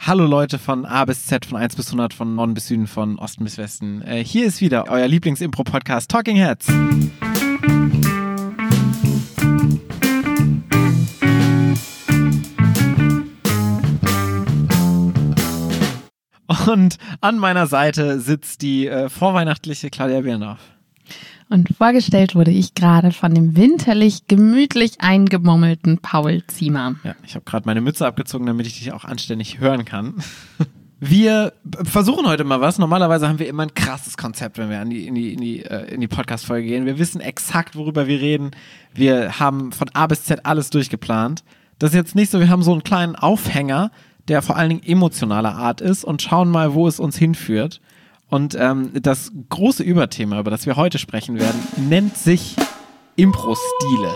Hallo Leute von A bis Z, von 1 bis 100, von Norden bis Süden, von Osten bis Westen. Äh, hier ist wieder euer Lieblings-Impro-Podcast Talking Heads. Und an meiner Seite sitzt die äh, vorweihnachtliche Claudia Birndorf. Und vorgestellt wurde ich gerade von dem winterlich gemütlich eingemummelten Paul Ziemer. Ja, ich habe gerade meine Mütze abgezogen, damit ich dich auch anständig hören kann. Wir versuchen heute mal was. Normalerweise haben wir immer ein krasses Konzept, wenn wir in die, in die, in die, äh, in die Podcast-Folge gehen. Wir wissen exakt, worüber wir reden. Wir haben von A bis Z alles durchgeplant. Das ist jetzt nicht so, wir haben so einen kleinen Aufhänger, der vor allen Dingen emotionaler Art ist und schauen mal, wo es uns hinführt. Und ähm, das große Überthema, über das wir heute sprechen werden, nennt sich Impro-Stile.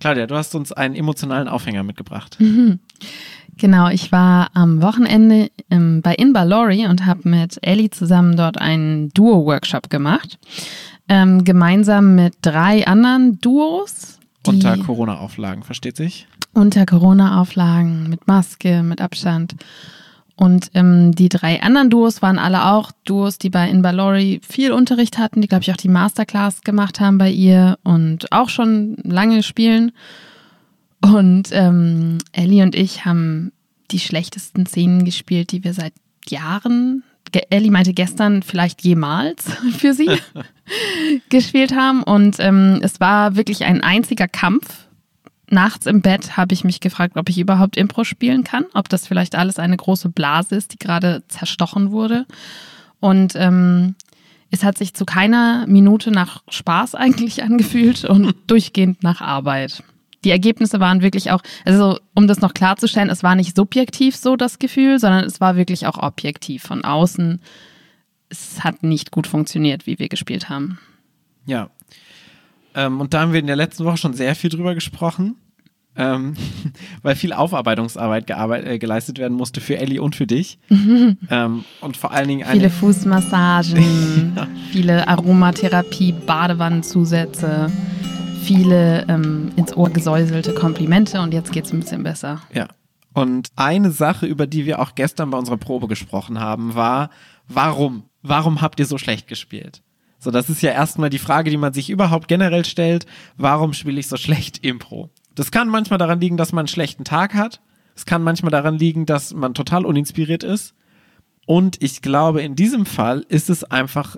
Claudia, du hast uns einen emotionalen Aufhänger mitgebracht. Mhm. Genau, ich war am Wochenende ähm, bei Inbalori und habe mit Ellie zusammen dort einen Duo-Workshop gemacht. Ähm, gemeinsam mit drei anderen Duos. Unter Corona-Auflagen, versteht sich? Unter Corona-Auflagen, mit Maske, mit Abstand. Und ähm, die drei anderen Duos waren alle auch Duos, die bei Inbalori viel Unterricht hatten, die, glaube ich, auch die Masterclass gemacht haben bei ihr und auch schon lange spielen. Und ähm, Ellie und ich haben die schlechtesten Szenen gespielt, die wir seit Jahren, Ellie meinte gestern vielleicht jemals für sie gespielt haben. Und ähm, es war wirklich ein einziger Kampf nachts im Bett habe ich mich gefragt, ob ich überhaupt Impro spielen kann, ob das vielleicht alles eine große Blase ist, die gerade zerstochen wurde. Und ähm, es hat sich zu keiner Minute nach Spaß eigentlich angefühlt und durchgehend nach Arbeit. Die Ergebnisse waren wirklich auch, also um das noch klarzustellen, es war nicht subjektiv so das Gefühl, sondern es war wirklich auch objektiv von außen. Es hat nicht gut funktioniert, wie wir gespielt haben. Ja. Ähm, und da haben wir in der letzten Woche schon sehr viel drüber gesprochen ähm, weil viel Aufarbeitungsarbeit äh, geleistet werden musste für Ellie und für dich. ähm, und vor allen Dingen viele Fußmassagen, ja. viele Aromatherapie, Badewannenzusätze, viele ähm, ins Ohr gesäuselte Komplimente und jetzt geht es ein bisschen besser. Ja. Und eine Sache, über die wir auch gestern bei unserer Probe gesprochen haben, war, warum? Warum habt ihr so schlecht gespielt? So, das ist ja erstmal die Frage, die man sich überhaupt generell stellt. Warum spiele ich so schlecht Impro? Das kann manchmal daran liegen, dass man einen schlechten Tag hat. Es kann manchmal daran liegen, dass man total uninspiriert ist. Und ich glaube, in diesem Fall ist es einfach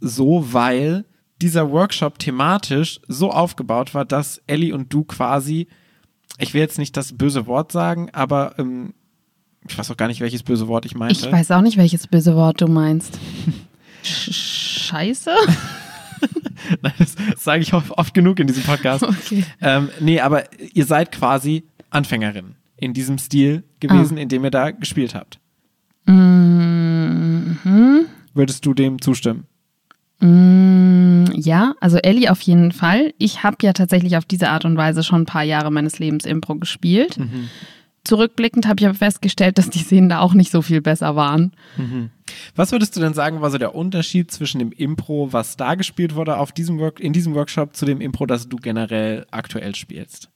so, weil dieser Workshop thematisch so aufgebaut war, dass Ellie und du quasi, ich will jetzt nicht das böse Wort sagen, aber ähm, ich weiß auch gar nicht, welches böse Wort ich meinte. Ich weiß auch nicht, welches böse Wort du meinst. Scheiße? Nein, das sage ich oft, genug in diesem Podcast. Okay. Ähm, nee, aber ihr seid quasi Anfängerin in diesem Stil gewesen, ah. in dem ihr da gespielt habt. Mhm. Würdest du dem zustimmen? Mm, ja, also Ellie auf jeden Fall. Ich habe ja tatsächlich auf diese Art und Weise schon ein paar Jahre meines Lebens Impro gespielt. Mhm. Zurückblickend habe ich aber festgestellt, dass die Szenen da auch nicht so viel besser waren. Mhm. Was würdest du denn sagen, war so der Unterschied zwischen dem Impro, was da gespielt wurde auf diesem Work in diesem Workshop, zu dem Impro, das du generell aktuell spielst?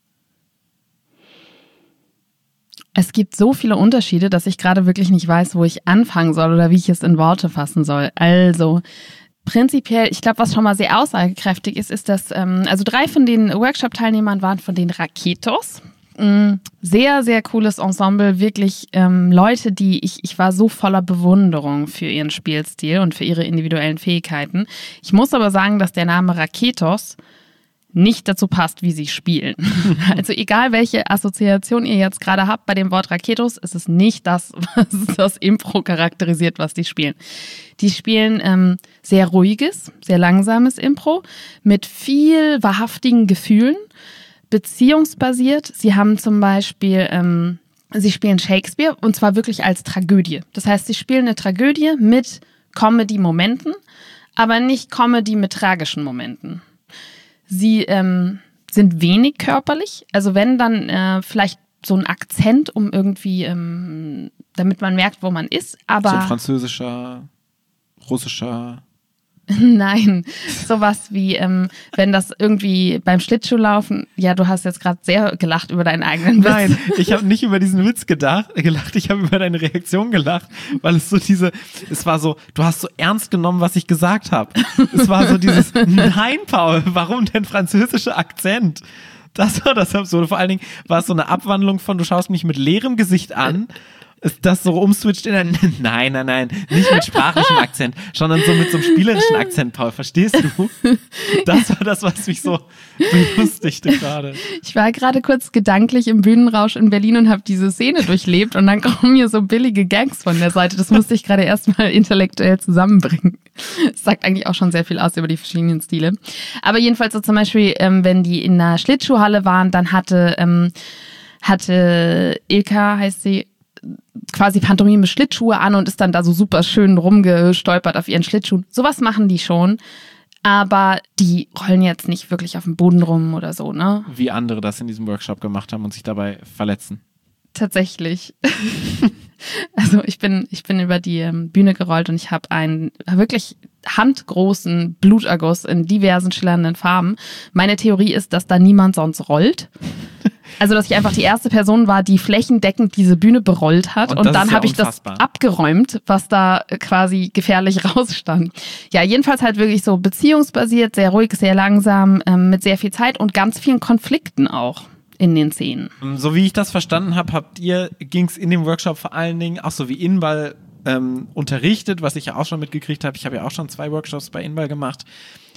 Es gibt so viele Unterschiede, dass ich gerade wirklich nicht weiß, wo ich anfangen soll oder wie ich es in Worte fassen soll. Also, prinzipiell, ich glaube, was schon mal sehr aussagekräftig ist, ist, dass ähm, also drei von den Workshop-Teilnehmern waren von den Raketos. Mm, sehr, sehr cooles Ensemble. Wirklich ähm, Leute, die ich, ich war so voller Bewunderung für ihren Spielstil und für ihre individuellen Fähigkeiten. Ich muss aber sagen, dass der Name Raketos nicht dazu passt, wie sie spielen. also egal, welche Assoziation ihr jetzt gerade habt bei dem Wort Raketos, ist es nicht das, was das Impro charakterisiert, was die spielen. Die spielen ähm, sehr ruhiges, sehr langsames Impro mit viel wahrhaftigen Gefühlen beziehungsbasiert. Sie haben zum Beispiel, ähm, sie spielen Shakespeare und zwar wirklich als Tragödie. Das heißt, sie spielen eine Tragödie mit Comedy-Momenten, aber nicht Comedy mit tragischen Momenten. Sie ähm, sind wenig körperlich, also wenn dann äh, vielleicht so ein Akzent, um irgendwie, ähm, damit man merkt, wo man ist, aber. So französischer, russischer. Nein, sowas wie, ähm, wenn das irgendwie beim Schlittschuhlaufen, ja, du hast jetzt gerade sehr gelacht über deinen eigenen Witz. Nein, ich habe nicht über diesen Witz gedacht, gelacht, ich habe über deine Reaktion gelacht, weil es so diese, es war so, du hast so ernst genommen, was ich gesagt habe. Es war so dieses, nein, Paul, warum denn französischer Akzent? Das war das Absurde. Vor allen Dingen war es so eine Abwandlung von, du schaust mich mit leerem Gesicht an das so umswitcht in ein, nein, nein, nein, nicht mit sprachlichem Akzent, sondern so mit so einem spielerischen Akzent, Paul, verstehst du? Das war das, was mich so belustigte gerade. Ich war gerade kurz gedanklich im Bühnenrausch in Berlin und habe diese Szene durchlebt und dann kommen mir so billige Gags von der Seite. Das musste ich gerade erstmal intellektuell zusammenbringen. Das sagt eigentlich auch schon sehr viel aus über die verschiedenen Stile. Aber jedenfalls so zum Beispiel, ähm, wenn die in einer Schlittschuhhalle waren, dann hatte, ähm, hatte Ilka, heißt sie, quasi Pantomime Schlittschuhe an und ist dann da so super schön rumgestolpert auf ihren Schlittschuhen. Sowas machen die schon. Aber die rollen jetzt nicht wirklich auf dem Boden rum oder so, ne? Wie andere das in diesem Workshop gemacht haben und sich dabei verletzen. Tatsächlich. also ich bin, ich bin über die ähm, Bühne gerollt und ich habe einen wirklich handgroßen Bluterguss in diversen schillernden Farben. Meine Theorie ist, dass da niemand sonst rollt. Also, dass ich einfach die erste Person war, die flächendeckend diese Bühne berollt hat. Und, und dann ja habe ich das abgeräumt, was da quasi gefährlich rausstand. Ja, jedenfalls halt wirklich so beziehungsbasiert, sehr ruhig, sehr langsam, ähm, mit sehr viel Zeit und ganz vielen Konflikten auch in den Szenen. So wie ich das verstanden habe, habt ihr, ging es in dem Workshop vor allen Dingen, auch so wie Inball ähm, unterrichtet, was ich ja auch schon mitgekriegt habe. Ich habe ja auch schon zwei Workshops bei Inball gemacht,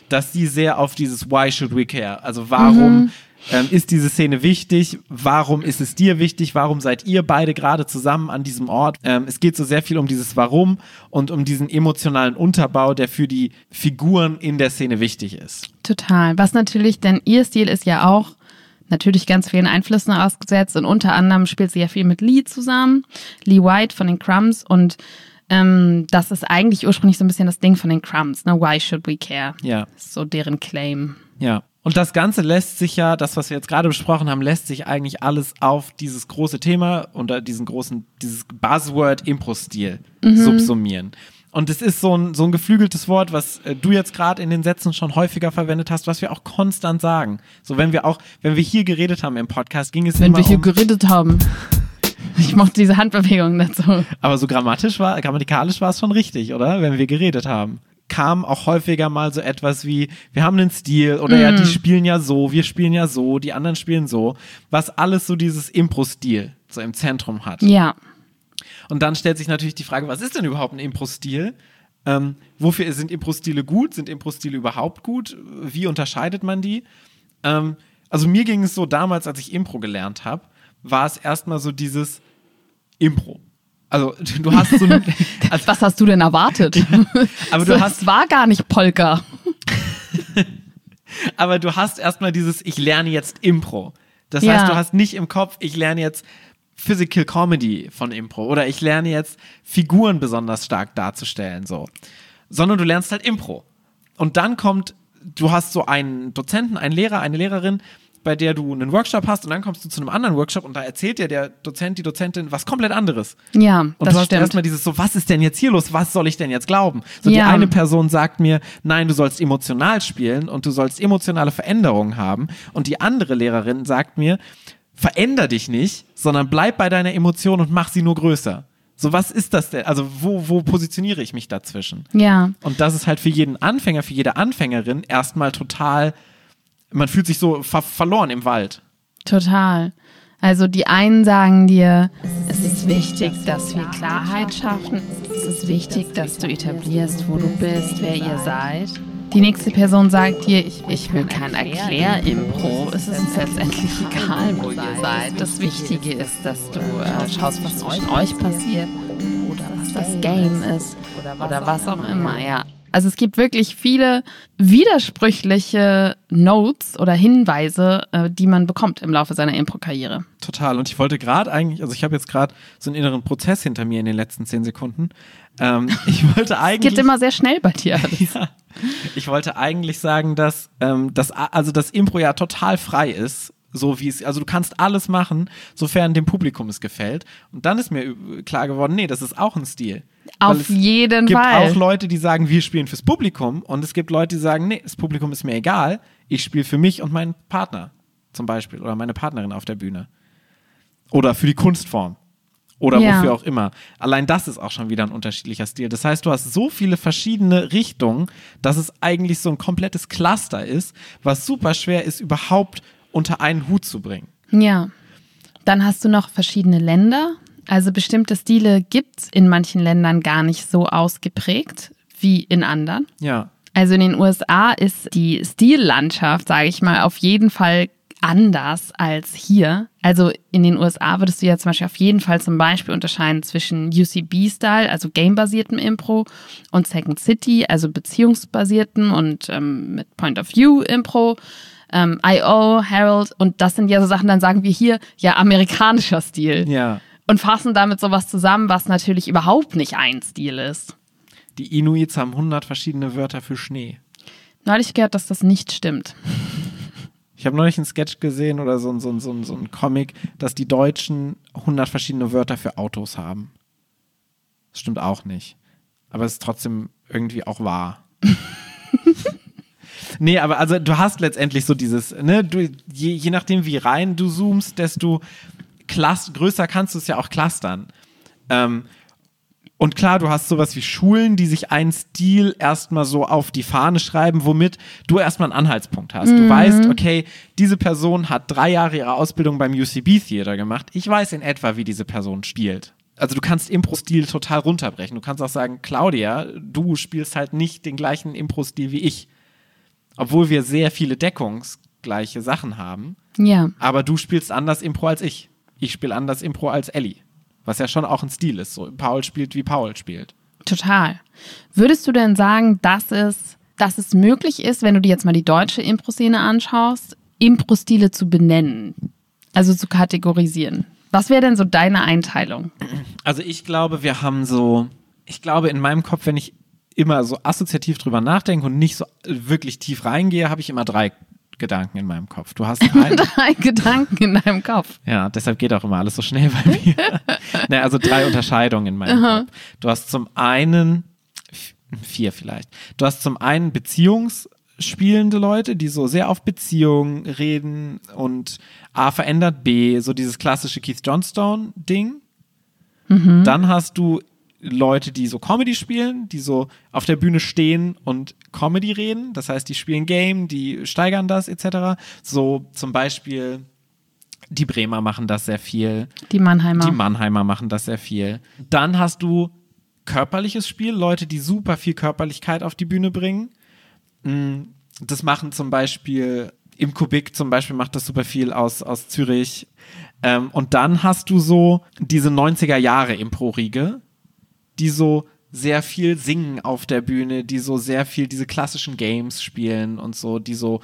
dass die sehr auf dieses Why should we care? Also warum mhm. Ähm, ist diese Szene wichtig? Warum ist es dir wichtig? Warum seid ihr beide gerade zusammen an diesem Ort? Ähm, es geht so sehr viel um dieses Warum und um diesen emotionalen Unterbau, der für die Figuren in der Szene wichtig ist. Total. Was natürlich, denn ihr Stil ist ja auch natürlich ganz vielen Einflüssen ausgesetzt und unter anderem spielt sie ja viel mit Lee zusammen, Lee White von den Crumbs und ähm, das ist eigentlich ursprünglich so ein bisschen das Ding von den Crumbs, ne? Why should we care? Ja. so deren Claim. Ja. Und das Ganze lässt sich ja, das, was wir jetzt gerade besprochen haben, lässt sich eigentlich alles auf dieses große Thema unter diesen großen, dieses Buzzword Impro-Stil mhm. subsumieren. Und es ist so ein, so ein geflügeltes Wort, was äh, du jetzt gerade in den Sätzen schon häufiger verwendet hast, was wir auch konstant sagen. So, wenn wir auch, wenn wir hier geredet haben im Podcast, ging es wenn immer Wenn wir hier um geredet haben. Ich mochte diese Handbewegung dazu. Aber so grammatisch war, grammatikalisch war es schon richtig, oder? Wenn wir geredet haben. Kam auch häufiger mal so etwas wie, wir haben einen Stil oder mm. ja, die mhm. spielen ja so, wir spielen ja so, die anderen spielen so, was alles so dieses Impro-Stil so im Zentrum hat. Ja. Und dann stellt sich natürlich die Frage, was ist denn überhaupt ein Impro-Stil? Ähm, wofür sind Impro-Stile gut? Sind Impro-Stile überhaupt gut? Wie unterscheidet man die? Ähm, also mir ging es so damals, als ich Impro gelernt habe, war es erstmal so dieses Impro. Also du hast so ein, also, Was hast du denn erwartet? aber du so, hast war gar nicht Polka. aber du hast erstmal dieses ich lerne jetzt Impro. Das ja. heißt, du hast nicht im Kopf, ich lerne jetzt Physical Comedy von Impro oder ich lerne jetzt Figuren besonders stark darzustellen, so. Sondern du lernst halt Impro. Und dann kommt, du hast so einen Dozenten, einen Lehrer, eine Lehrerin, bei der du einen Workshop hast und dann kommst du zu einem anderen Workshop und da erzählt dir der Dozent, die Dozentin was komplett anderes. Ja, und das du hast stimmt. erstmal dieses so, was ist denn jetzt hier los? Was soll ich denn jetzt glauben? So ja. die eine Person sagt mir, nein, du sollst emotional spielen und du sollst emotionale Veränderungen haben und die andere Lehrerin sagt mir, veränder dich nicht, sondern bleib bei deiner Emotion und mach sie nur größer. So, was ist das denn? Also, wo, wo positioniere ich mich dazwischen? Ja. Und das ist halt für jeden Anfänger, für jede Anfängerin erstmal total, man fühlt sich so ver verloren im Wald. Total. Also die einen sagen dir, es ist wichtig, dass wir Klarheit schaffen. Es ist wichtig, dass du etablierst, wo du bist, wer ihr seid. Die nächste Person sagt dir, ich, ich will kein Erklär-Impro. Es ist uns letztendlich egal, wo ihr seid. Das Wichtige ist, dass du äh, schaust, was zwischen euch passiert oder was das Game ist oder was auch immer, ja. Also es gibt wirklich viele widersprüchliche Notes oder Hinweise, äh, die man bekommt im Laufe seiner Impro-Karriere. Total. Und ich wollte gerade eigentlich, also ich habe jetzt gerade so einen inneren Prozess hinter mir in den letzten zehn Sekunden. Ähm, ich wollte eigentlich. Es geht immer sehr schnell bei dir. ja, ich wollte eigentlich sagen, dass, ähm, das, also das Impro ja total frei ist so wie es, also du kannst alles machen, sofern dem Publikum es gefällt. Und dann ist mir klar geworden, nee, das ist auch ein Stil. Auf jeden gibt Fall. auch Leute, die sagen, wir spielen fürs Publikum und es gibt Leute, die sagen, nee, das Publikum ist mir egal, ich spiele für mich und meinen Partner zum Beispiel oder meine Partnerin auf der Bühne. Oder für die Kunstform. Oder Ja. wofür auch immer. Allein das ist auch schon wieder ein unterschiedlicher Stil. Das heißt, du hast so viele verschiedene Richtungen, dass es eigentlich so ein komplettes Cluster ist, was super schwer ist, überhaupt unter einen Hut zu bringen. Ja. Dann hast du noch verschiedene Länder. Also bestimmte Stile gibt es in manchen Ländern gar nicht so ausgeprägt wie in anderen. Ja. Also in den USA ist die Stillandschaft, sage ich mal, auf jeden Fall anders als hier. Also in den USA würdest du ja zum Beispiel auf jeden Fall zum Beispiel unterscheiden zwischen UCB-Style, also gamebasiertem Impro, und Second City, also beziehungsbasierten und ähm, mit Point-of-View-Impro. Ähm, I.O., Harold und das sind ja so Sachen, dann sagen wir hier ja amerikanischer Stil Ja. und fassen damit sowas zusammen, was natürlich überhaupt nicht ein Stil ist. Die Inuits haben 100 verschiedene Wörter für Schnee. Neulich gehört, dass das nicht stimmt. Ich habe neulich einen Sketch gesehen oder so, ein- so, so, so ein Comic, dass die Deutschen 100 verschiedene Wörter für Autos haben. Das stimmt auch nicht. Aber es ist trotzdem irgendwie auch wahr. nee, aber also du hast letztendlich so dieses, ne, du, je, je nachdem wie rein du zoomst, desto größer kannst du es ja auch clustern. Ähm, und klar, du hast sowas wie Schulen, die sich einen Stil erstmal so auf die Fahne schreiben, womit du erstmal einen Anhaltspunkt hast. Du weißt, okay, diese Person hat drei Jahre ihre Ausbildung beim UCB Theater gemacht. Ich weiß in etwa, wie diese Person stiehlt. Also du kannst Impro-Stil total runterbrechen. Du kannst auch sagen, Claudia, du spielst halt nicht den gleichen Impro-Stil wie ich. Obwohl wir sehr viele deckungsgleiche Sachen haben. Ja. Aber du spielst anders Impro als ich. Ich spiele anders Impro als Ellie. Was ja schon auch ein Stil ist. So, Paul spielt, wie Paul spielt. Total. Würdest du denn sagen, dass es, dass es möglich ist, wenn du dir jetzt mal die deutsche Impro-Szene anschaust, Impro-Stile zu benennen? Also zu kategorisieren? Was wäre denn so deine Einteilung? Also ich glaube, wir haben so, ich glaube in meinem Kopf, wenn ich immer so assoziativ drüber nachdenke und nicht so wirklich tief reingehe, habe ich immer drei Gedanken in meinem Kopf. Du hast Drei Gedanken in deinem Kopf. ja, deshalb geht auch immer alles so schnell bei mir. naja, also drei Unterscheidungen in meinem Kopf. Du hast zum einen, vier vielleicht, du hast zum einen beziehungsspielende Leute, die so sehr auf Beziehungen reden und A verändert B, so dieses klassische Keith Johnstone-Ding. Dann hast du Leute, die so Comedy spielen, die so auf der Bühne stehen und Comedy reden. Das heißt, die spielen Game, die steigern das etc. So zum Beispiel die Bremer machen das sehr viel. Die Mannheimer. Die Mannheimer machen das sehr viel. Dann hast du körperliches Spiel, Leute, die super viel Körperlichkeit auf die Bühne bringen. Mm, Das machen zum Beispiel im Kubik zum Beispiel macht das super viel aus, aus Zürich. Ähm, und dann hast du so diese 90er Jahre Impro-Riege, die so sehr viel singen auf der Bühne, die so sehr viel diese klassischen Games spielen und so, die so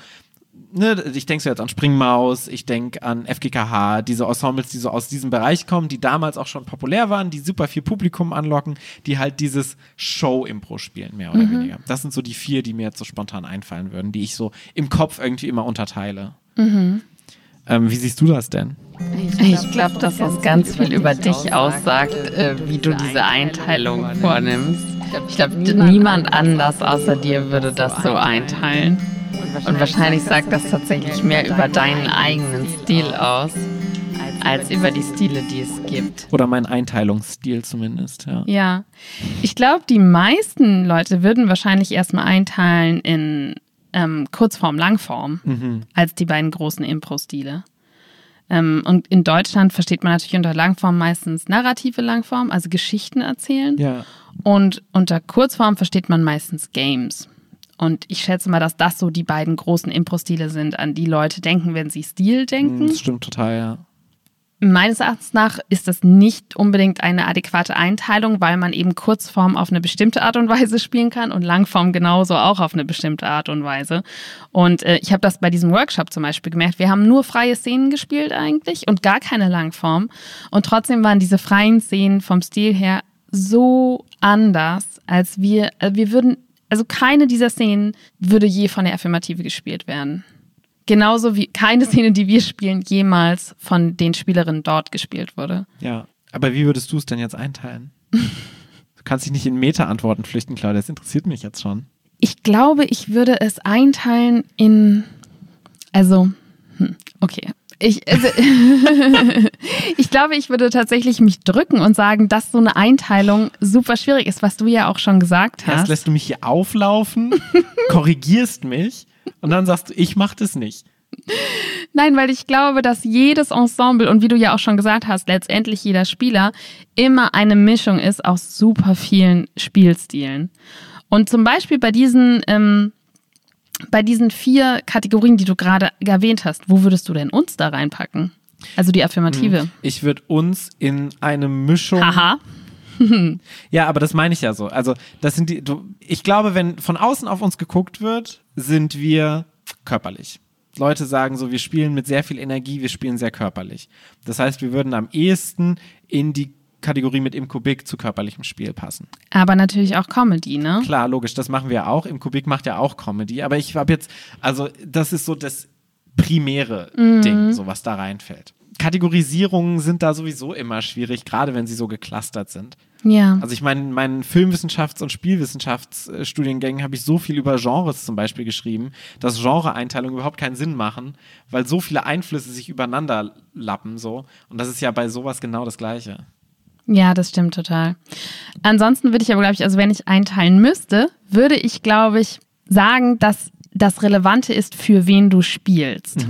ne, ich denke so jetzt an Springmaus, ich denke an FGKH, diese Ensembles, die so aus diesem Bereich kommen, die damals auch schon populär waren, die super viel Publikum anlocken, die halt dieses Show-Impro spielen, mehr oder weniger. Das sind so die vier, die mir jetzt so spontan einfallen würden, die ich so im Kopf irgendwie immer unterteile. Ähm, wie siehst du das denn? Ich glaube, dass das ganz viel über dich aussagt, äh, wie du diese Einteilung vornimmst. Ich glaube, niemand anders außer dir würde das so einteilen. Und wahrscheinlich sagt das tatsächlich mehr über deinen eigenen Stil aus, als über die Stile, die es gibt. Oder mein Einteilungsstil zumindest, ja. Ja, ich glaube, die meisten Leute würden wahrscheinlich erstmal einteilen in ähm, Kurzform, Langform als die beiden großen Impro-Stile. Ähm, und in Deutschland versteht man natürlich unter Langform meistens narrative Langform, also Geschichten erzählen. Ja. Und unter Kurzform versteht man meistens Games. Und ich schätze mal, dass das so die beiden großen Impro-Stile sind, an die Leute denken, wenn sie Stil denken. Das stimmt total, ja. Meines Erachtens nach ist das nicht unbedingt eine adäquate Einteilung, weil man eben Kurzform auf eine bestimmte Art und Weise spielen kann und Langform genauso auch auf eine bestimmte Art und Weise. Und äh, ich habe das bei diesem Workshop zum Beispiel gemerkt. Wir haben nur freie Szenen gespielt eigentlich und gar keine Langform. Und trotzdem waren diese freien Szenen vom Stil her so anders, als wir, äh, wir würden, also keine dieser Szenen würde je von der Affirmative gespielt werden. Genauso wie keine Szene, die wir spielen, jemals von den Spielerinnen dort gespielt wurde. Ja, aber wie würdest du es denn jetzt einteilen? du kannst dich nicht in Meta-Antworten flüchten, Claudia, das interessiert mich jetzt schon. Ich glaube, ich würde es einteilen in, also, hm, okay. Ich, also, ich glaube, ich würde tatsächlich mich drücken und sagen, dass so eine Einteilung super schwierig ist, was du ja auch schon gesagt hast. Erst lässt du mich hier auflaufen, korrigierst mich und dann sagst du, ich mach das nicht. Nein, weil ich glaube, dass jedes Ensemble und wie du ja auch schon gesagt hast, letztendlich jeder Spieler immer eine Mischung ist aus super vielen Spielstilen. Und zum Beispiel bei diesen, ähm, bei diesen vier Kategorien, die du gerade erwähnt hast, wo würdest du denn uns da reinpacken? Also die Affirmative. Ich würde uns in eine Mischung. Haha. Ja, aber das meine ich ja so. Also, das sind die. Du, ich glaube, wenn von außen auf uns geguckt wird, sind wir körperlich. Leute sagen so, wir spielen mit sehr viel Energie, wir spielen sehr körperlich. Das heißt, wir würden am ehesten in die Kategorie mit im Kubik zu körperlichem Spiel passen. Aber natürlich auch Comedy, ne? Klar, logisch, das machen wir auch. Im Kubik macht ja auch Comedy. Aber ich habe jetzt, also das ist so das primäre Ding, so was da reinfällt. Kategorisierungen sind da sowieso immer schwierig, gerade wenn sie so geclustert sind. Ja. Also ich meine, in meinen Filmwissenschafts- und Spielwissenschaftsstudiengängen habe ich so viel über Genres zum Beispiel geschrieben, dass Genreeinteilungen überhaupt keinen Sinn machen, weil so viele Einflüsse sich übereinander lappen so. Und das ist ja bei sowas genau das Gleiche. Ja, das stimmt total. Ansonsten würde ich aber, glaube ich, also wenn ich einteilen müsste, würde ich, glaube ich, sagen, dass das Relevante ist, für wen du spielst.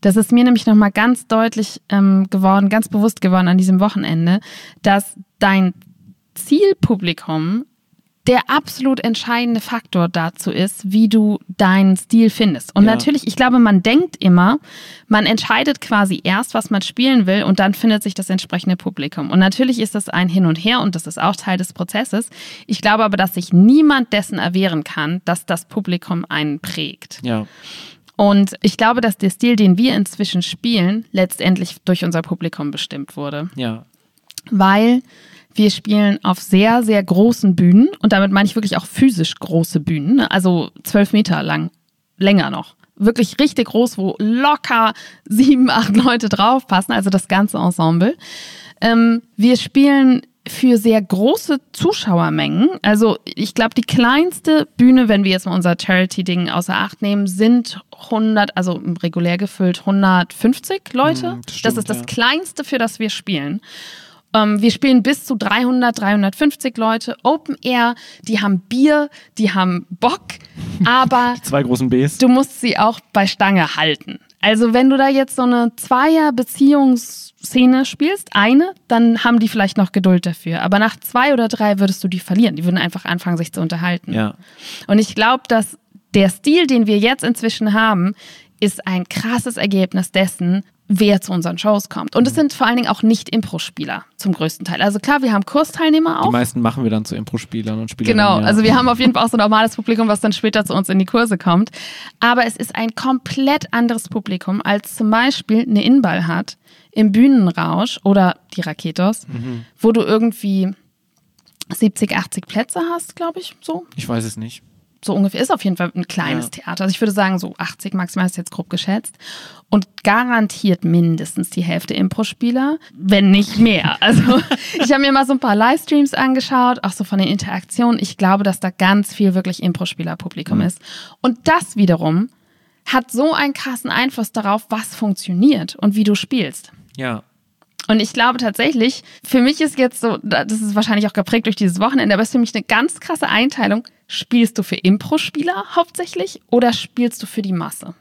Das ist mir nämlich nochmal ganz deutlich ähm, geworden, ganz bewusst geworden an diesem Wochenende, dass dein Zielpublikum der absolut entscheidende Faktor dazu ist, wie du deinen Stil findest. Und Ja. natürlich, ich glaube, man denkt immer, man entscheidet quasi erst, was man spielen will und dann findet sich das entsprechende Publikum. Und natürlich ist das ein Hin und Her und das ist auch Teil des Prozesses. Ich glaube aber, dass sich niemand dessen erwehren kann, dass das Publikum einen prägt. Ja. Und ich glaube, dass der Stil, den wir inzwischen spielen, letztendlich durch unser Publikum bestimmt wurde. Ja. Weil wir spielen auf sehr, sehr großen Bühnen und damit meine ich wirklich auch physisch große Bühnen, ne? also zwölf Meter lang, länger noch. Wirklich richtig groß, wo locker sieben, acht Leute draufpassen, also das ganze Ensemble. Ähm, wir spielen für sehr große Zuschauermengen. Also ich glaube, die kleinste Bühne, wenn wir jetzt mal unser Charity-Ding außer Acht nehmen, sind 100, also regulär gefüllt 150 Leute. Mm, das das stimmt, ist das ja. kleinste, für das wir spielen. Ähm, wir spielen bis zu 300, 350 Leute. Open Air, die haben Bier, die haben Bock, aber Zwei großen Bs. du musst sie auch bei Stange halten. Also wenn du da jetzt so eine Zweier-Beziehungsszene spielst, eine, dann haben die vielleicht noch Geduld dafür. Aber nach zwei oder drei würdest du die verlieren. Die würden einfach anfangen, sich zu unterhalten. Ja. Und ich glaube, dass der Stil, den wir jetzt inzwischen haben, ist ein krasses Ergebnis dessen, wer zu unseren Shows kommt. Und es sind vor allen Dingen auch nicht Impro-Spieler zum größten Teil. Also klar, wir haben Kursteilnehmer Die auch. meisten machen wir dann zu Impro-Spielern und Spielerinnen. Genau, ja. also wir haben auf jeden Fall auch so ein normales Publikum, was dann später zu uns in die Kurse kommt. Aber es ist ein komplett anderes Publikum, als zum Beispiel eine Inball hat im Bühnenrausch oder die Raketos, wo du irgendwie 70, 80 Plätze hast, glaube ich, so. Ich weiß es nicht. So ungefähr ist auf jeden Fall ein kleines Ja. Theater. Also ich würde sagen, so 80 maximal ist jetzt grob geschätzt. Und garantiert mindestens die Hälfte Impro-Spieler, wenn nicht mehr. Also ich habe mir mal so ein paar Livestreams angeschaut, auch so von den Interaktionen. Ich glaube, dass da ganz viel wirklich Impro-Spieler-Publikum ist. Und das wiederum hat so einen krassen Einfluss darauf, was funktioniert und wie du spielst. Ja. Und ich glaube tatsächlich, für mich ist jetzt so, das ist wahrscheinlich auch geprägt durch dieses Wochenende, aber es ist für mich eine ganz krasse Einteilung. Spielst du für Impro-Spieler hauptsächlich oder spielst du für die Masse?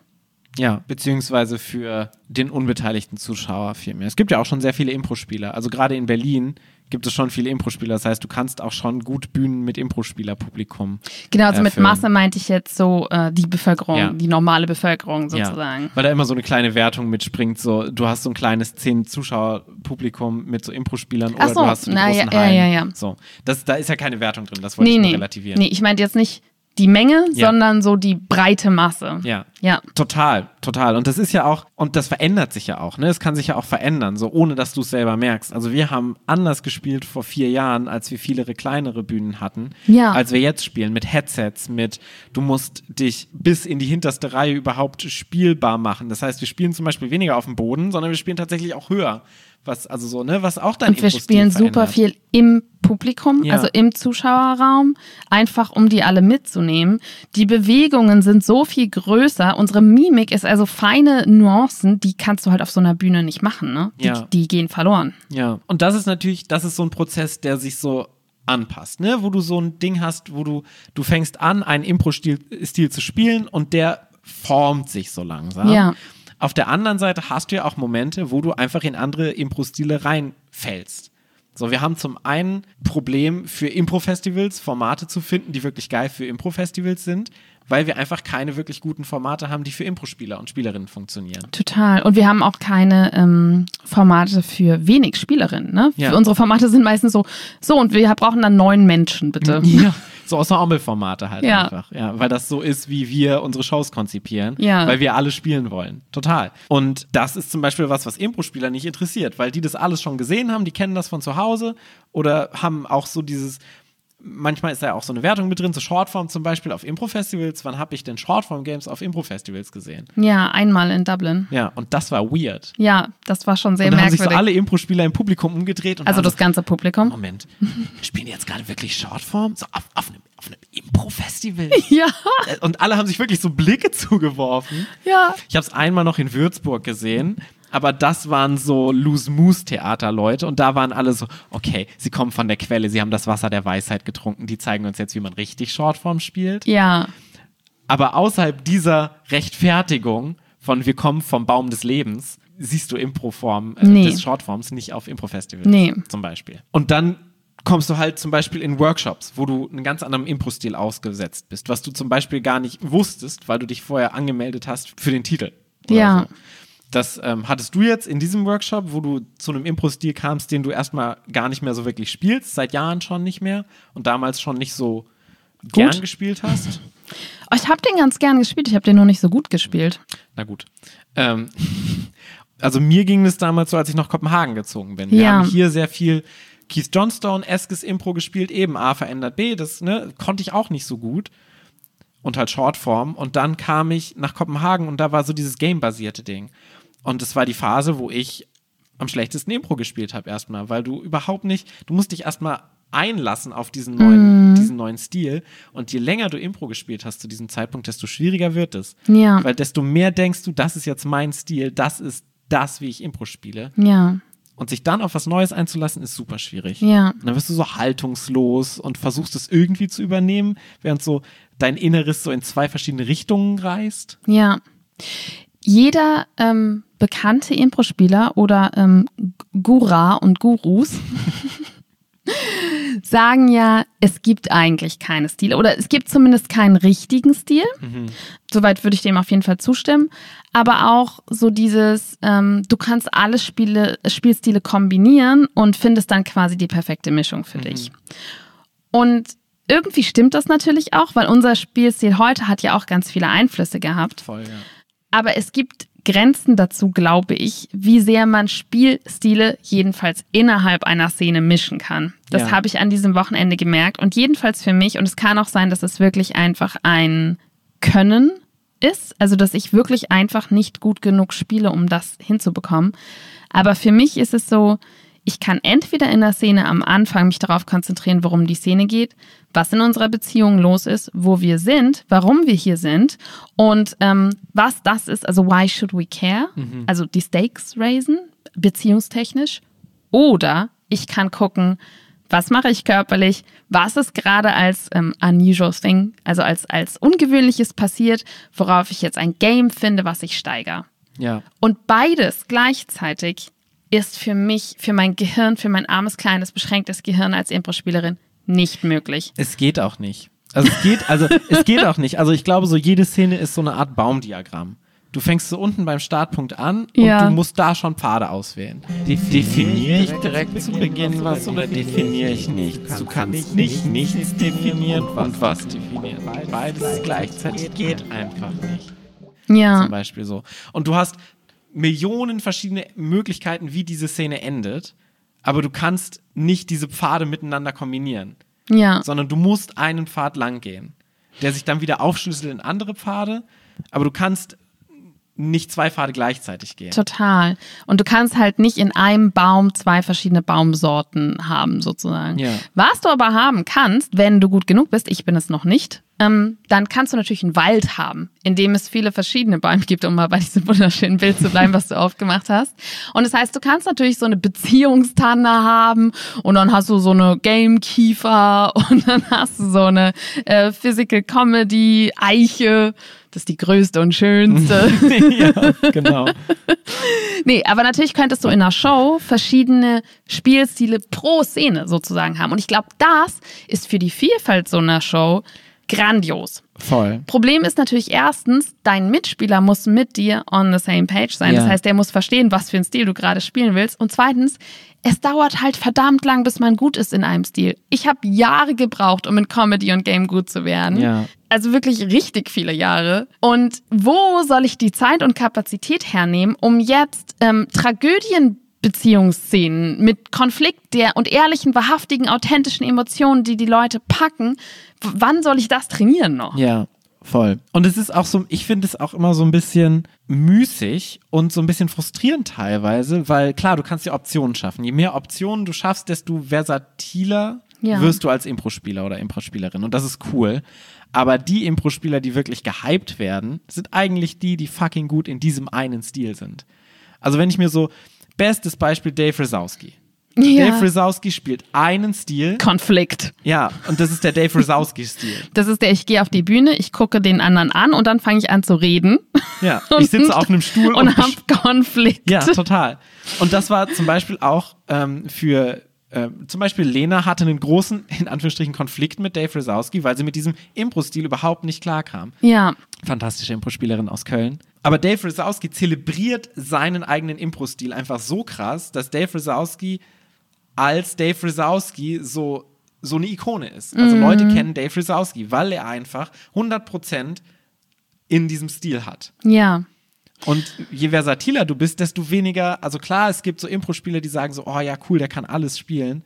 Ja, beziehungsweise für den unbeteiligten Zuschauer vielmehr. Es gibt ja auch schon sehr viele Impro-Spieler. Also gerade in Berlin gibt es schon viele Impro-Spieler. Das heißt, du kannst auch schon gut Bühnen mit Impro-Spieler-Publikum. Genau, also äh, mit füllen. Masse meinte ich jetzt so äh, die Bevölkerung, Ja. die normale Bevölkerung sozusagen. Ja, weil da immer so eine kleine Wertung mitspringt. So, du hast so ein kleines zehn Zuschauer-Publikum mit so Impro-Spielern oder so, du hast so die na, großen ja, ja, Hallen. ja, ja. So, das, da ist ja keine Wertung drin. Das wollte Nee, ich nee. relativieren. Nee, ich meinte jetzt nicht die Menge, Ja. sondern so die breite Masse. Ja. Ja. Total, total. Und das ist ja auch, und das verändert sich ja auch, ne? Es kann sich ja auch verändern, so ohne dass du es selber merkst. Also wir haben anders gespielt vor vier Jahren, als wir viele kleinere Bühnen hatten, Ja. als wir jetzt spielen, mit Headsets, mit du musst dich bis in die hinterste Reihe überhaupt spielbar machen. Das heißt, wir spielen zum Beispiel weniger auf dem Boden, sondern wir spielen tatsächlich auch höher. Was, also so, ne, was auch dann Und wir spielen super viel im Publikum, Ja. also im Zuschauerraum, einfach um die alle mitzunehmen. Die Bewegungen sind so viel größer. Unsere Mimik ist also feine Nuancen, die kannst du halt auf so einer Bühne nicht machen. Ne? Die, Ja. die gehen verloren. Ja, und das ist natürlich, das ist so ein Prozess, der sich so anpasst, ne? Wo du so ein Ding hast, wo du, du fängst an, einen Impro-Stil Stil zu spielen und der formt sich so langsam. Ja. Auf der anderen Seite hast du ja auch Momente, wo du einfach in andere Impro-Stile reinfällst. So, wir haben zum einen Problem für Impro-Festivals, Formate zu finden, die wirklich geil für Impro-Festivals sind, weil wir einfach keine wirklich guten Formate haben, die für Impro-Spieler und Spielerinnen funktionieren. Total. Und wir haben auch keine ähm, Formate für wenig Spielerinnen. Ne? Ja. Für unsere Formate sind meistens so, so und wir brauchen dann neun Menschen, bitte. Ja, so Ensemble-Formate halt Ja. einfach. Ja, weil das so ist, wie wir unsere Shows konzipieren. Ja. Weil wir alle spielen wollen. Total. Und das ist zum Beispiel was, was Impro-Spieler nicht interessiert, weil die das alles schon gesehen haben, die kennen das von zu Hause oder haben auch so dieses. Manchmal ist da ja auch so eine Wertung mit drin, so Shortform zum Beispiel auf Impro-Festivals. Wann habe ich denn Shortform-Games auf Impro-Festivals gesehen? Ja, einmal in Dublin. Ja, und das war weird. Ja, das war schon sehr und dann haben sich merkwürdig. so alle Impro-Spieler im Publikum umgedreht und also das so, ganze Publikum. Moment, spielen die jetzt gerade wirklich Shortform? So auf, auf einem, auf einem Impro-Festival? Ja, Und alle haben sich wirklich so Blicke zugeworfen. ja. Ich habe es einmal noch in Würzburg gesehen, aber das waren so Loose-Moose-Theater-Leute und da waren alle so, okay, sie kommen von der Quelle, sie haben das Wasser der Weisheit getrunken, die zeigen uns jetzt, wie man richtig Shortform spielt. Ja, Aber außerhalb dieser Rechtfertigung von wir kommen vom Baum des Lebens, siehst du Improform äh, Nee. des Shortforms nicht auf Impro-Festivals Nee. zum Beispiel. Und dann kommst du halt zum Beispiel in Workshops, wo du einen ganz anderen Impro-Stil ausgesetzt bist, was du zum Beispiel gar nicht wusstest, weil du dich vorher angemeldet hast für den Titel. Ja. So. Das ähm, hattest du jetzt in diesem Workshop, wo du zu einem Impro-Stil kamst, den du erstmal gar nicht mehr so wirklich spielst, seit Jahren schon nicht mehr und damals schon nicht so gern gespielt hast. Oh, ich habe den ganz gern gespielt, ich habe den noch nicht so gut gespielt. Na gut. Ähm, also mir ging es damals so, als ich nach Kopenhagen gezogen bin. Wir Ja. haben hier sehr viel Keith Johnstone, Eskes Impro gespielt, eben A verändert B, das ne, konnte ich auch nicht so gut. Und halt Shortform. Und dann kam ich nach Kopenhagen und da war so dieses Game-basierte Ding. Und es war die Phase, wo ich am schlechtesten Impro gespielt habe erstmal, weil du überhaupt nicht, du musst dich erstmal einlassen auf diesen neuen, diesen neuen Stil. Und je länger du Impro gespielt hast zu diesem Zeitpunkt, desto schwieriger wird es. Ja. Weil desto mehr denkst du, das ist jetzt mein Stil, das ist das, wie ich Impro spiele. Ja, Und sich dann auf was Neues einzulassen, ist super schwierig. ja. Und dann wirst du so haltungslos und versuchst es irgendwie zu übernehmen, während so dein Inneres so in zwei verschiedene Richtungen reißt. Ja. Jeder ähm, bekannte Impro-Spieler oder ähm, Gura und Gurus sagen ja, es gibt eigentlich keine Stile oder es gibt zumindest keinen richtigen Stil. Soweit würde ich dem auf jeden Fall zustimmen. Aber auch so dieses, ähm, du kannst alle Spiele, Spielstile kombinieren und findest dann quasi die perfekte Mischung für dich. Und irgendwie stimmt das natürlich auch, weil unser Spielstil heute hat ja auch ganz viele Einflüsse gehabt. Voll, ja. Aber es gibt Grenzen dazu, glaube ich, wie sehr man Spielstile jedenfalls innerhalb einer Szene mischen kann. Das Ja. habe ich an diesem Wochenende gemerkt und jedenfalls für mich. Und es kann auch sein, dass es wirklich einfach ein Können ist, also dass ich wirklich einfach nicht gut genug spiele, um das hinzubekommen. Aber für mich ist es so, ich kann entweder in der Szene am Anfang mich darauf konzentrieren, worum die Szene geht, was in unserer Beziehung los ist, wo wir sind, warum wir hier sind und ähm, was das ist, also why should we care, also die Stakes raisen, beziehungstechnisch. Oder ich kann gucken, was mache ich körperlich, was ist gerade als ähm, unusual thing, also als, als ungewöhnliches passiert, worauf ich jetzt ein Game finde, was ich steigere. Ja. Und beides gleichzeitig ist für mich, für mein Gehirn, für mein armes, kleines, beschränktes Gehirn als Impro-Spielerin nicht möglich. Es geht auch nicht. Also es geht, also es geht auch nicht. Also ich glaube, so jede Szene ist so eine Art Baumdiagramm. Du fängst so unten beim Startpunkt an und Ja. du musst da schon Pfade auswählen. Definiere ich direkt zu Beginn was oder definiere ich nichts? Du kannst nicht nichts definieren und was definieren. Beides gleichzeitig geht einfach nicht. Ja. Zum Beispiel so. Und du hast Millionen verschiedene Möglichkeiten, wie diese Szene endet, aber du kannst nicht diese Pfade miteinander kombinieren Ja. sondern du musst einen Pfad lang gehen, der sich dann wieder aufschlüsselt in andere Pfade, aber du kannst nicht zwei Pfade gleichzeitig gehen. Total. Und du kannst halt nicht in einem Baum zwei verschiedene Baumsorten haben, sozusagen. Ja. Was du aber haben kannst, wenn du gut genug bist, ich bin es noch nicht, ähm, dann kannst du natürlich einen Wald haben, in dem es viele verschiedene Bäume gibt, um mal bei diesem wunderschönen Bild zu bleiben, was du aufgemacht hast. Und das heißt, du kannst natürlich so eine Beziehungstanne haben und dann hast du so eine Gamekiefer und dann hast du so eine äh, Physical Comedy Eiche. Das ist die größte und schönste. ja, genau. Nee, aber natürlich könntest du in einer Show verschiedene Spielstile pro Szene sozusagen haben. Und ich glaube, das ist für die Vielfalt so einer Show grandios. Voll. Problem ist natürlich erstens, dein Mitspieler muss mit dir on the same page sein. Ja. Das heißt, der muss verstehen, was für einen Stil du gerade spielen willst. Und zweitens, es dauert halt verdammt lang, bis man gut ist in einem Stil. Ich habe Jahre gebraucht, um in Comedy und Game gut zu werden. Ja. Also wirklich richtig viele Jahre. Und wo soll ich die Zeit und Kapazität hernehmen, um jetzt ähm, Tragödienbeziehungsszenen mit Konflikt der und ehrlichen, wahrhaftigen, authentischen Emotionen, die die Leute packen, w- wann soll ich das trainieren noch? Ja, voll. Und es ist auch so, ich finde es auch immer so ein bisschen müßig und so ein bisschen frustrierend teilweise, weil klar, du kannst ja Optionen schaffen. Je mehr Optionen du schaffst, desto versatiler Ja. wirst du als Impro-Spieler oder Impro-Spielerin. Und das ist cool. Aber die Impro-Spieler, die wirklich gehypt werden, sind eigentlich die, die fucking gut in diesem einen Stil sind. Also wenn ich mir so, bestes Beispiel Dave Rosowski. Ja. Dave Rosowski spielt einen Stil. Konflikt. Ja, und das ist der Dave Rosowski-Stil. Das ist der, ich gehe auf die Bühne, ich gucke den anderen an und dann fange ich an zu reden. Ja, ich sitze auf einem Stuhl und, und hab Konflikt. Ja, total. Und das war zum Beispiel auch ähm, für, äh, zum Beispiel Lena hatte einen großen, in Anführungsstrichen, Konflikt mit Dave Rosowski, weil sie mit diesem Impro-Stil überhaupt nicht klarkam. Ja, Fantastische Impro-Spielerin aus Köln. Aber Dave Rosowski zelebriert seinen eigenen Impro-Stil einfach so krass, dass Dave Rosowski als Dave Rosowski so, so eine Ikone ist. Also Leute kennen Dave Rosowski, weil er einfach 100% in diesem Stil hat. ja. Und je versatiler du bist, desto weniger, also klar, es gibt so Impro-Spieler, die sagen so, oh ja, cool, der kann alles spielen.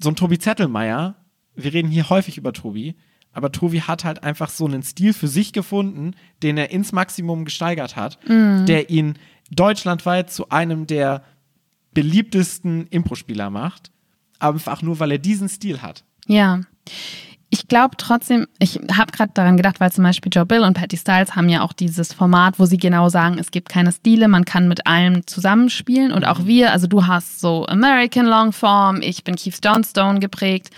So ein Tobi Zettelmeier, wir reden hier häufig über Tobi, aber Tobi hat halt einfach so einen Stil für sich gefunden, den er ins Maximum gesteigert hat, der ihn deutschlandweit zu einem der beliebtesten Impro-Spieler macht, einfach nur, weil er diesen Stil hat. Ja. Ich glaube trotzdem, ich habe gerade daran gedacht, weil zum Beispiel Joe Bill und Patty Styles haben ja auch dieses Format, wo sie genau sagen, es gibt keine Stile, man kann mit allem zusammenspielen und auch wir, also du hast so American Longform, ich bin Keith Johnstone geprägt.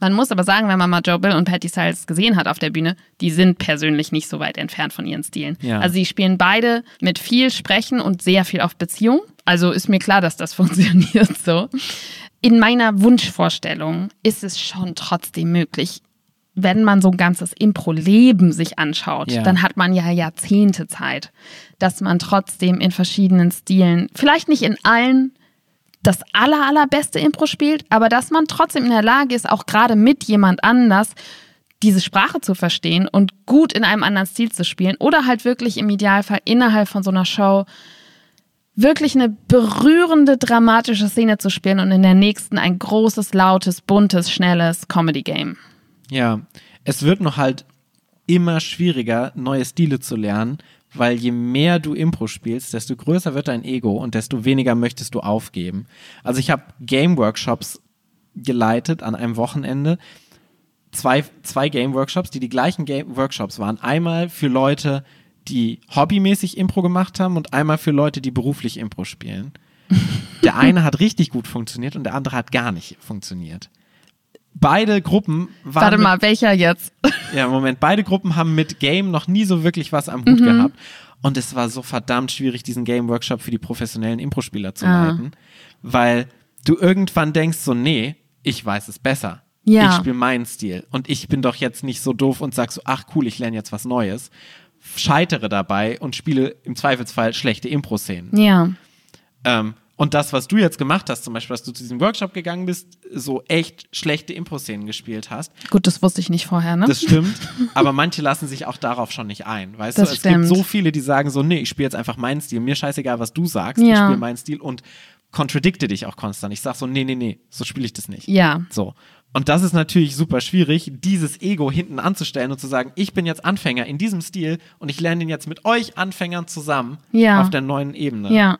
Man muss aber sagen, wenn man mal Joe Bill und Patty Styles gesehen hat auf der Bühne, die sind persönlich nicht so weit entfernt von ihren Stilen. Ja. Also sie spielen beide mit viel Sprechen und sehr viel auf Beziehung. Also ist mir klar, dass das funktioniert so. In meiner Wunschvorstellung ist es schon trotzdem möglich, wenn man so ein ganzes Impro-Leben sich anschaut, Ja. dann hat man ja Jahrzehnte Zeit, dass man trotzdem in verschiedenen Stilen, vielleicht nicht in allen das aller, allerbeste Impro spielt, aber dass man trotzdem in der Lage ist, auch gerade mit jemand anders diese Sprache zu verstehen und gut in einem anderen Stil zu spielen oder halt wirklich im Idealfall innerhalb von so einer Show wirklich eine berührende, dramatische Szene zu spielen und in der nächsten ein großes, lautes, buntes, schnelles Comedy-Game. Ja, es wird noch halt immer schwieriger, neue Stile zu lernen, weil je mehr du Impro spielst, desto größer wird dein Ego und desto weniger möchtest du aufgeben. Also ich habe Game-Workshops geleitet an einem Wochenende. Zwei, zwei Game-Workshops, die die gleichen Game-Workshops waren. Einmal für Leute, die hobbymäßig Impro gemacht haben und einmal für Leute, die beruflich Impro spielen. Der eine hat richtig gut funktioniert und der andere hat gar nicht funktioniert. Beide Gruppen waren Warte mit- mal, welcher jetzt? ja, Moment. Beide Gruppen haben mit Game noch nie so wirklich was am Hut gehabt. Und es war so verdammt schwierig, diesen Game-Workshop für die professionellen Impro-Spieler zu Ah. leiten, weil du irgendwann denkst so, nee, ich weiß es besser. Ja. Ich spiele meinen Stil. Und ich bin doch jetzt nicht so doof und sag so, ach cool, ich lerne jetzt was Neues. scheitere dabei und spiele im Zweifelsfall schlechte Impro-Szenen. Ja. Ähm, und das, was du jetzt gemacht hast, zum Beispiel, dass du zu diesem Workshop gegangen bist, so echt schlechte Impro-Szenen gespielt hast, Gut, das wusste ich nicht vorher, ne? das stimmt. aber manche lassen sich auch darauf schon nicht ein. Weißt Das du, es stimmt. gibt so viele, die sagen so, nee, ich spiele jetzt einfach meinen Stil. Mir scheißegal, was du sagst, ich Ja. spiele meinen Stil und kontradikte dich auch konstant. Ich sag so, nee, nee, nee, so spiele ich das nicht. ja. So. Und das ist natürlich super schwierig, dieses Ego hinten anzustellen und zu sagen, ich bin jetzt Anfänger in diesem Stil und ich lerne den jetzt mit euch Anfängern zusammen Ja. auf der neuen Ebene. Ja.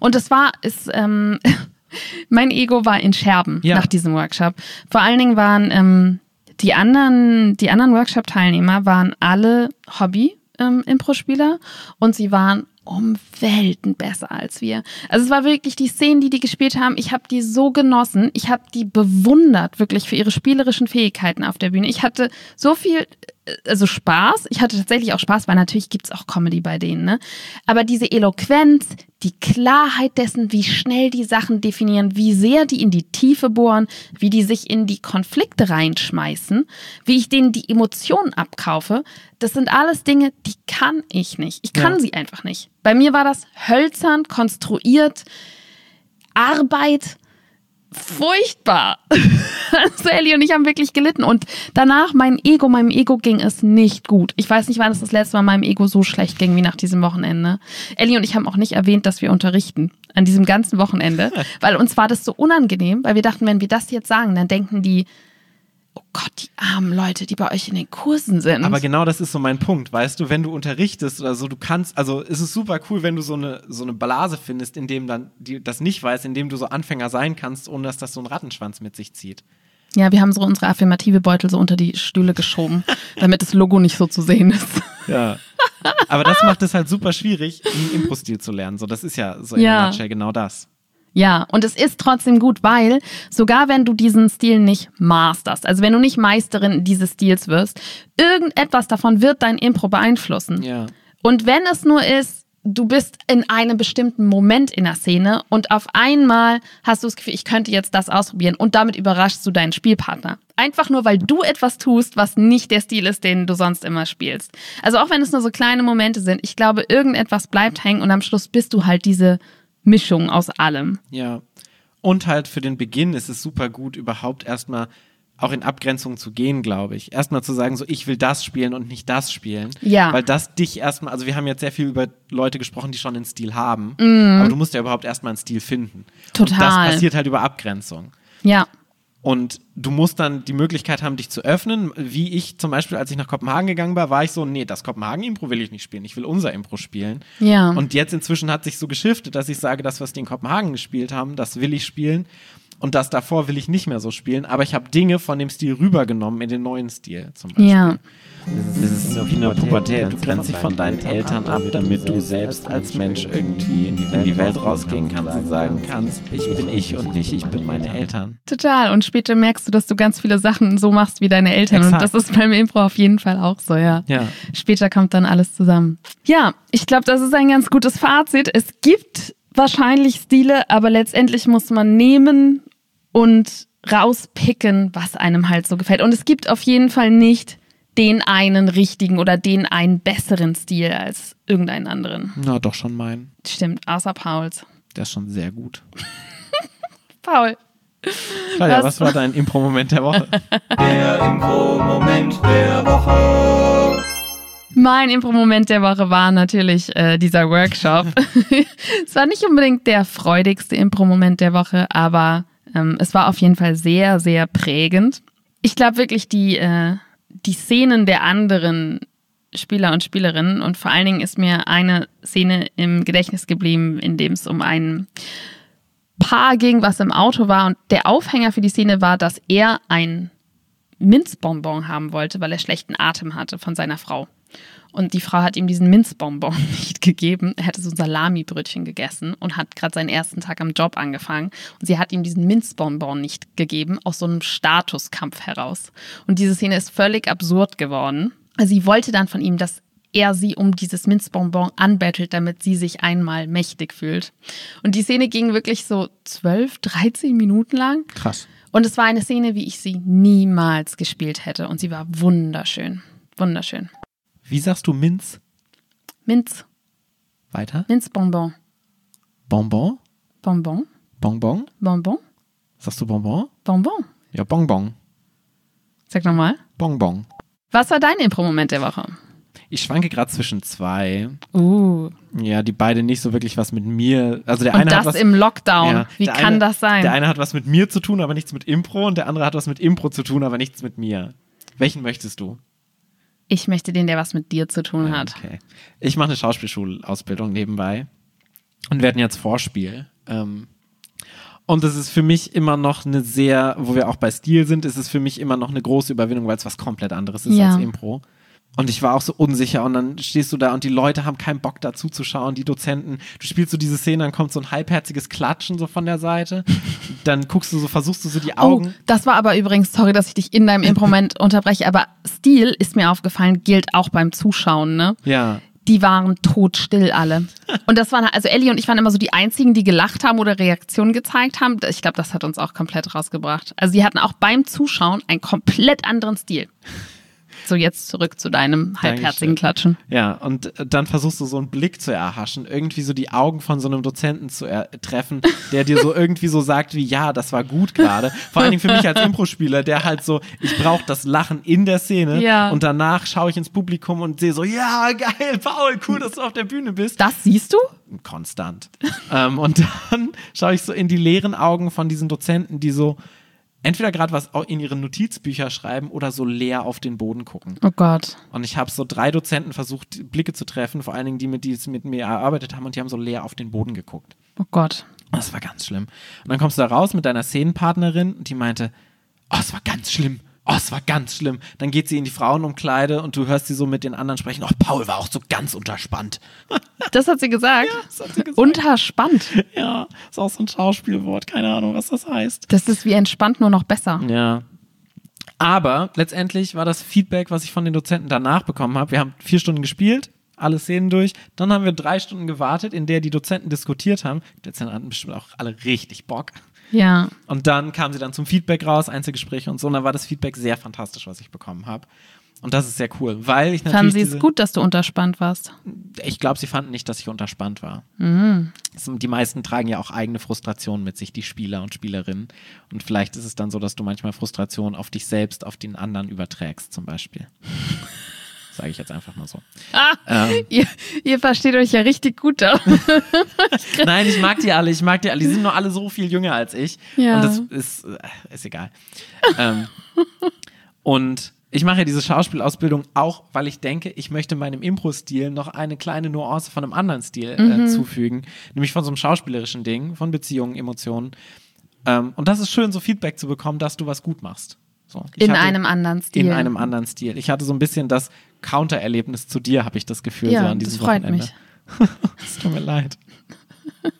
Und es war, ist, ähm, mein Ego war in Scherben Ja. nach diesem Workshop. Vor allen Dingen waren ähm, die anderen, die anderen Workshop-Teilnehmer waren alle Hobby-Impro-Spieler und sie waren um Welten besser als wir. Also es war wirklich die Szenen, die die gespielt haben. Ich habe die so genossen. Ich habe die bewundert wirklich für ihre spielerischen Fähigkeiten auf der Bühne. Ich hatte so viel, also Spaß. Ich hatte tatsächlich auch Spaß, weil natürlich gibt's auch Comedy bei denen. Ne? Aber diese Eloquenz, die Klarheit dessen, wie schnell die Sachen definieren, wie sehr die in die Tiefe bohren, wie die sich in die Konflikte reinschmeißen, wie ich denen die Emotionen abkaufe, das sind alles Dinge, die kann ich nicht. Ich kann Ja. sie einfach nicht. Bei mir war das hölzern, konstruiert, Arbeit, furchtbar. also Ellie und ich haben wirklich gelitten. Und danach mein Ego, meinem Ego ging es nicht gut. Ich weiß nicht, wann es das letzte Mal meinem Ego so schlecht ging wie nach diesem Wochenende. Ellie und ich haben auch nicht erwähnt, dass wir unterrichten an diesem ganzen Wochenende, weil uns war das so unangenehm, weil wir dachten, wenn wir das jetzt sagen, dann denken die, oh Gott, die armen Leute, die bei euch in den Kursen sind. Aber genau das ist so mein Punkt, weißt du, wenn du unterrichtest oder so, du kannst, also es ist super cool, wenn du so eine, so eine Blase findest, in dem dann die, das nicht weiß, in dem du so Anfänger sein kannst, ohne dass das so einen Rattenschwanz mit sich zieht. ja, wir haben so unsere affirmative Beutel so unter die Stühle geschoben, damit das Logo nicht so zu sehen ist. Ja. Aber das macht es halt super schwierig, einen Impro-Stil zu lernen. So, das ist ja so in Ja. Nutshell genau das. Ja, und es ist trotzdem gut, weil sogar wenn du diesen Stil nicht masterst, also wenn du nicht Meisterin dieses Stils wirst, irgendetwas davon wird dein Impro beeinflussen. Ja. Und wenn es nur ist, du bist in einem bestimmten Moment in der Szene und auf einmal hast du das Gefühl, ich könnte jetzt das ausprobieren und damit überraschst du deinen Spielpartner. Einfach nur, weil du etwas tust, was nicht der Stil ist, den du sonst immer spielst. Also auch wenn es nur so kleine Momente sind, ich glaube, irgendetwas bleibt hängen und am Schluss bist du halt diese Mischung aus allem. Ja. Und halt für den Beginn ist es super gut, überhaupt erstmal auch in Abgrenzung zu gehen, glaube ich. Erstmal zu sagen, so ich will das spielen und nicht das spielen. Ja. Weil das dich erstmal, also wir haben jetzt sehr viel über Leute gesprochen, die schon einen Stil haben, aber du musst ja überhaupt erstmal einen Stil finden. Und das. Total. passiert halt über Abgrenzung. Ja. Und du musst dann die Möglichkeit haben, dich zu öffnen. Wie ich zum Beispiel, als ich nach Kopenhagen gegangen war, war ich so, nee, das Kopenhagen-Impro will ich nicht spielen. Ich will unser Impro spielen. Ja. Und jetzt inzwischen hat sich so geschiftet, dass ich sage, das, was die in Kopenhagen gespielt haben, das will ich spielen. Und das davor will ich nicht mehr so spielen. Aber ich habe Dinge von dem Stil rübergenommen in den neuen Stil zum Beispiel. Ja. Es ist wie in der Pubertät. Du grenzt dich von deinen Eltern ab, damit du selbst als Mensch irgendwie in die Welt rausgehen kannst und sagen kannst, ich bin ich und nicht ich bin meine Eltern. Total. Und später merkst du, dass du ganz viele Sachen so machst wie deine Eltern. Und Exakt. das ist beim Impro auf jeden Fall auch so, ja. Ja. Später kommt dann alles zusammen. Ja, ich glaube, das ist ein ganz gutes Fazit. Es gibt wahrscheinlich Stile, aber letztendlich muss man nehmen und rauspicken, was einem halt so gefällt. Und es gibt auf jeden Fall nicht den einen richtigen oder den einen besseren Stil als irgendeinen anderen. Na, doch schon mein. Stimmt, außer Pauls. Der ist schon sehr gut. Paul. Claudia, Was- was war dein Impro-Moment der Woche? Der Impro-Moment der Woche. Mein Impro-Moment der Woche war natürlich äh, dieser Workshop. es war nicht unbedingt der freudigste Impro-Moment der Woche, aber ähm, es war auf jeden Fall sehr, sehr prägend. Ich glaube wirklich, die, äh, die Szenen der anderen Spieler und Spielerinnen und vor allen Dingen ist mir eine Szene im Gedächtnis geblieben, in dem es um ein Paar ging, was im Auto war und der Aufhänger für die Szene war, dass er ein Minzbonbon haben wollte, weil er schlechten Atem hatte von seiner Frau. Und die Frau hat ihm diesen Minzbonbon nicht gegeben. Er hätte so ein Salamibrötchen gegessen und hat gerade seinen ersten Tag am Job angefangen. Und sie hat ihm diesen Minzbonbon nicht gegeben, aus so einem Statuskampf heraus. Und diese Szene ist völlig absurd geworden. Also sie wollte dann von ihm, dass er sie um dieses Minzbonbon anbettelt, damit sie sich einmal mächtig fühlt. Und die Szene ging wirklich so 12, 13 Minuten lang. Krass. Und es war eine Szene, wie ich sie niemals gespielt hätte. Und sie war wunderschön. Wunderschön. Wie sagst du Minz? Minz. Weiter? Minzbonbon. Bonbon? Bonbon. Bonbon? Bonbon. Sagst du Bonbon? Bonbon. Ja, Bonbon. Sag nochmal. Bonbon. Was war dein Impro-Moment der Woche? Ich schwanke gerade zwischen zwei. Uh. Ja, die beide nicht so wirklich was mit mir. Also der Und eine hat das was, im Lockdown. Ja, Wie kann eine, das sein? Der eine hat was mit mir zu tun, aber nichts mit Impro und der andere hat was mit Impro zu tun, aber nichts mit mir. Welchen möchtest du? Ich möchte den, der was mit dir zu tun hat. Okay. Ich mache eine Schauspielschulausbildung nebenbei und hatten jetzt Vorspiel. Ähm, und es ist für mich immer noch eine sehr, wo wir auch bei Stil sind, ist es für mich immer noch eine große Überwindung, weil es was komplett anderes ist Ja. als Impro. Und ich war auch so unsicher und dann stehst du da und die Leute haben keinen Bock dazu zu schauen, die Dozenten. Du spielst so diese Szene, dann kommt so ein halbherziges Klatschen so von der Seite. Dann guckst du so, versuchst du so die Oh, Augen. das war aber übrigens, sorry, dass ich dich in deinem Impro-Moment unterbreche, aber Stil ist mir aufgefallen, gilt auch beim Zuschauen, ne? Ja. Die waren totstill alle. Und das waren, also Ellie und ich waren immer so die einzigen, die gelacht haben oder Reaktionen gezeigt haben. Ich glaube, das hat uns auch komplett rausgebracht. Also die hatten auch beim Zuschauen einen komplett anderen Stil. So, jetzt zurück zu deinem halbherzigen Klatschen. Ja, und äh, dann versuchst du so einen Blick zu erhaschen, irgendwie so die Augen von so einem Dozenten zu er treffen, der dir so irgendwie so sagt wie, ja, das war gut gerade. Vor allen Dingen für mich als Impro-Spieler, der halt so, ich brauche das Lachen in der Szene Ja. und danach schaue ich ins Publikum und sehe so, ja, geil, Paul, cool, dass du auf der Bühne bist. Das siehst du? Konstant. ähm, und dann schaue ich so in die leeren Augen von diesen Dozenten, die so entweder gerade was in ihre Notizbücher schreiben oder so leer auf den Boden gucken. Oh Gott. Und ich habe so drei Dozenten versucht, Blicke zu treffen, vor allen Dingen die, mit, die es mit mir erarbeitet haben, und die haben so leer auf den Boden geguckt. Oh Gott. Das war ganz schlimm. Und dann kommst du da raus mit deiner Szenenpartnerin und die meinte, oh, es war ganz schlimm. Oh, es war ganz schlimm. Dann geht sie in die Frauenumkleide und du hörst sie so mit den anderen sprechen. Oh, Paul war auch so ganz unterspannt. Das hat sie gesagt. das hat sie gesagt. Unterspannt. Ja, ist auch so ein Schauspielwort. Keine Ahnung, was das heißt. Das ist wie entspannt, nur noch besser. Ja. Aber letztendlich war das Feedback, was ich von den Dozenten danach bekommen habe. Wir haben vier Stunden gespielt, alle Szenen durch. Dann haben wir drei Stunden gewartet, in der die Dozenten diskutiert haben. Die Dozenten hatten bestimmt auch alle richtig Bock. Ja. Und dann kamen sie dann zum Feedback raus, Einzelgespräche und so. Und dann war das Feedback sehr fantastisch, was ich bekommen habe. Und das ist sehr cool, weil ich natürlich. Fanden sie es gut, dass du unterspannt warst? Ich glaube, sie fanden nicht, dass ich unterspannt war. Mhm. Die meisten tragen ja auch eigene Frustrationen mit sich, die Spieler und Spielerinnen. Und vielleicht ist es dann so, dass du manchmal Frustration auf dich selbst, auf den anderen überträgst, zum Beispiel. Sage ich jetzt einfach mal so. Ah, Ähm, ihr, ihr versteht euch ja richtig gut da. nein, ich mag die alle, ich mag die alle. Die sind nur alle so viel jünger als ich. Ja. Und das ist, äh, ist egal. ähm, und ich mache ja diese Schauspielausbildung auch, weil ich denke, ich möchte meinem Impro-Stil noch eine kleine Nuance von einem anderen Stil äh, Mhm. zufügen. Nämlich von so einem schauspielerischen Ding, von Beziehungen, Emotionen. Ähm, und das ist schön, so Feedback zu bekommen, dass du was gut machst. So, In hatte- einem anderen Stil. In einem anderen Stil. Ich hatte so ein bisschen das Countererlebnis zu dir, habe ich das Gefühl, Ja, so an das diesem freut Wochenende. mich. Es tut mir leid.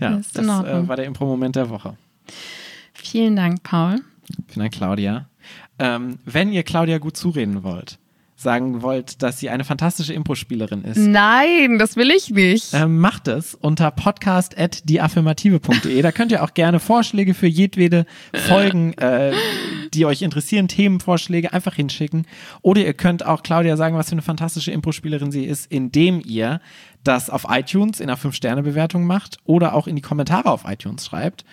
Ja, das Ordnung. äh, war der Impro-Moment der Woche. Vielen Dank, Paul. Vielen Dank, Claudia. Ähm, wenn ihr Claudia gut zureden wollt, sagen wollt, dass sie eine fantastische Impro-Spielerin ist, Nein, das will ich nicht. ähm, macht es unter podcast.dieaffirmative.de. Da könnt ihr auch gerne Vorschläge für jedwede Folgen, äh, die euch interessieren, Themenvorschläge einfach hinschicken. Oder ihr könnt auch Claudia sagen, was für eine fantastische Impro-Spielerin sie ist, indem ihr das auf iTunes in einer 5-Sterne-Bewertung macht oder auch in die Kommentare auf iTunes schreibt.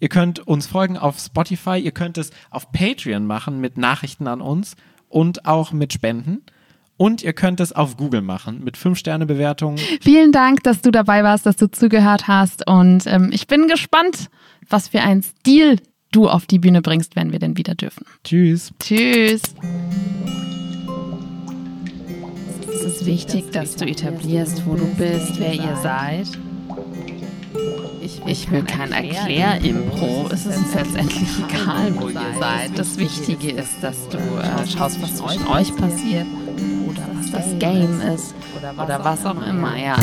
Ihr könnt uns folgen auf Spotify, ihr könnt es auf Patreon machen mit Nachrichten an uns und auch mit Spenden. Und ihr könnt es auf Google machen mit 5-Sterne-Bewertungen. Vielen Dank, dass du dabei warst, dass du zugehört hast. Und ähm, ich bin gespannt, was für einen Stil du auf die Bühne bringst, wenn wir denn wieder dürfen. Tschüss. Tschüss. Es ist wichtig, dass du etablierst, wo du bist, wer ihr seid. Ich will kein Erklärimpro. Es ist letztendlich egal, wo ihr seid. Das Wichtige ist, dass du äh, schaust, was zwischen euch passiert oder was das Game ist oder was auch immer. Ja.